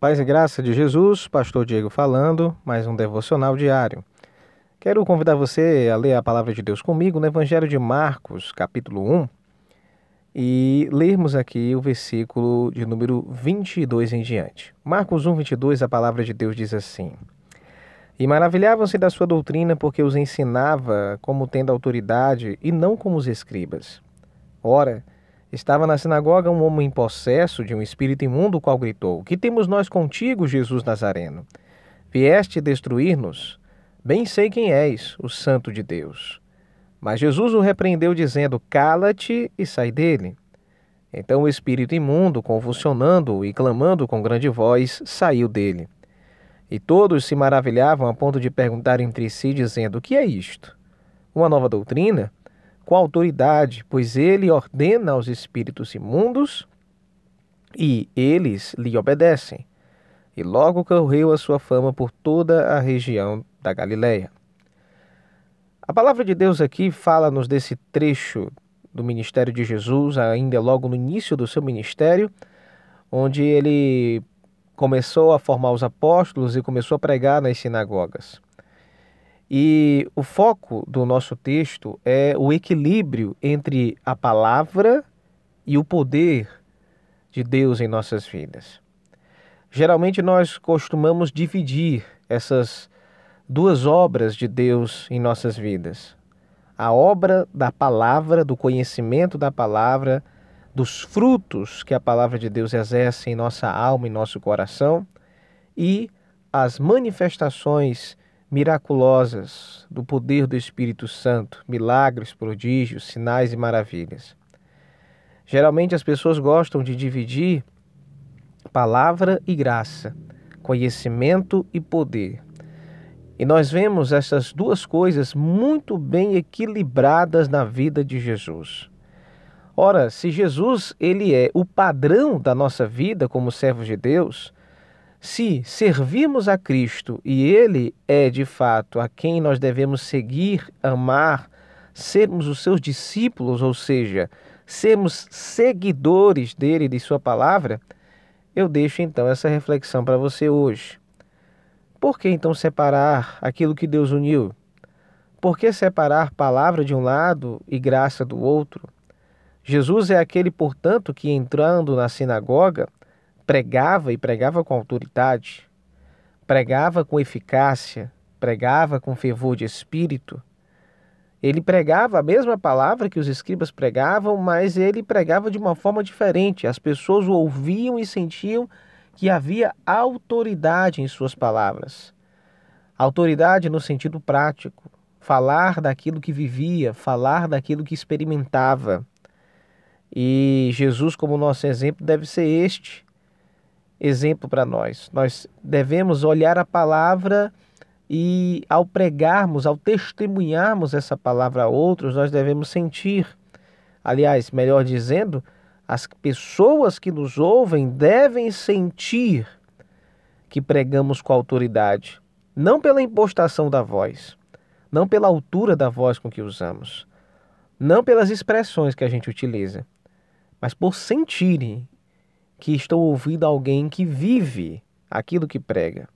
Paz e graça de Jesus, Pastor Diego falando, mais um devocional diário. Quero convidar você a ler a palavra de Deus comigo no Evangelho de Marcos, capítulo 1, e lermos aqui o versículo de número 22 em diante. Marcos 1, 22, a palavra de Deus diz assim: E maravilhavam-se da sua doutrina, porque os ensinava como tendo autoridade e não como os escribas. Ora, Estava na sinagoga um homem possesso de um espírito imundo, o qual gritou: Que temos nós contigo, Jesus Nazareno? Vieste destruir-nos? Bem sei quem és, o Santo de Deus. Mas Jesus o repreendeu, dizendo: Cala-te e sai dele. Então o espírito imundo, convulsionando-o e clamando com grande voz, saiu dele. E todos se maravilhavam a ponto de perguntar entre si, dizendo: O que é isto? Uma nova doutrina? Com autoridade, pois ele ordena aos espíritos imundos e eles lhe obedecem. E logo correu a sua fama por toda a região da Galiléia. A palavra de Deus aqui fala-nos desse trecho do ministério de Jesus, ainda logo no início do seu ministério, onde ele começou a formar os apóstolos e começou a pregar nas sinagogas. E o foco do nosso texto é o equilíbrio entre a palavra e o poder de Deus em nossas vidas. Geralmente nós costumamos dividir essas duas obras de Deus em nossas vidas. A obra da palavra, do conhecimento da palavra, dos frutos que a palavra de Deus exerce em nossa alma e nosso coração, e as manifestações miraculosas do poder do Espírito Santo, milagres, prodígios, sinais e maravilhas. Geralmente as pessoas gostam de dividir palavra e graça, conhecimento e poder. E nós vemos essas duas coisas muito bem equilibradas na vida de Jesus. Ora, se Jesus ele é o padrão da nossa vida como servos de Deus, se servirmos a Cristo e Ele é de fato a quem nós devemos seguir, amar, sermos os seus discípulos, ou seja, sermos seguidores dele e de Sua palavra, eu deixo então essa reflexão para você hoje. Por que então separar aquilo que Deus uniu? Por que separar palavra de um lado e graça do outro? Jesus é aquele, portanto, que entrando na sinagoga, pregava e pregava com autoridade, pregava com eficácia, pregava com fervor de espírito. Ele pregava a mesma palavra que os escribas pregavam, mas ele pregava de uma forma diferente. As pessoas o ouviam e sentiam que havia autoridade em suas palavras. Autoridade no sentido prático, falar daquilo que vivia, falar daquilo que experimentava. E Jesus, como nosso exemplo, deve ser este exemplo para nós. Nós devemos olhar a palavra e, ao pregarmos, ao testemunharmos essa palavra a outros, nós devemos sentir. Aliás, melhor dizendo, as pessoas que nos ouvem devem sentir que pregamos com autoridade, não pela impostação da voz, não pela altura da voz com que usamos, não pelas expressões que a gente utiliza, mas por sentirem que estou ouvindo alguém que vive aquilo que prega.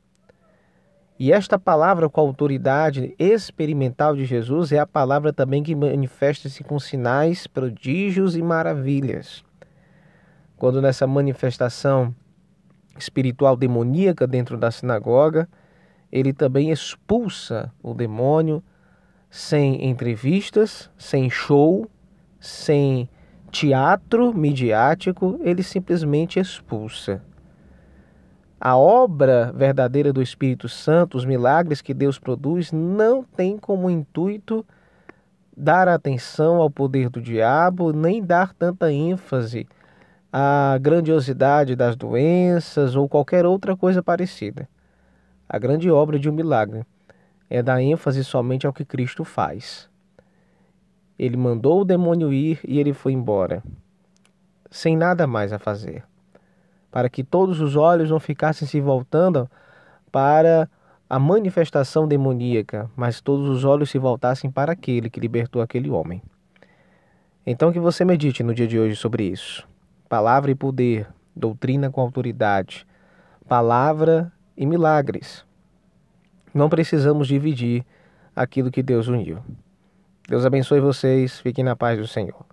E esta palavra com a autoridade experimental de Jesus é a palavra também que manifesta-se com sinais, prodígios e maravilhas. Quando nessa manifestação espiritual demoníaca dentro da sinagoga, ele também expulsa o demônio sem entrevistas, sem show, sem teatro midiático, ele simplesmente expulsa. A obra verdadeira do Espírito Santo, os milagres que Deus produz, não tem como intuito dar atenção ao poder do diabo, nem dar tanta ênfase à grandiosidade das doenças ou qualquer outra coisa parecida. A grande obra de um milagre é dar ênfase somente ao que Cristo faz. Ele mandou o demônio ir e ele foi embora, sem nada mais a fazer, para que todos os olhos não ficassem se voltando para a manifestação demoníaca, mas todos os olhos se voltassem para aquele que libertou aquele homem. Então que você medite no dia de hoje sobre isso. Palavra e poder, doutrina com autoridade, palavra e milagres. Não precisamos dividir aquilo que Deus uniu. Deus abençoe vocês. Fiquem na paz do Senhor.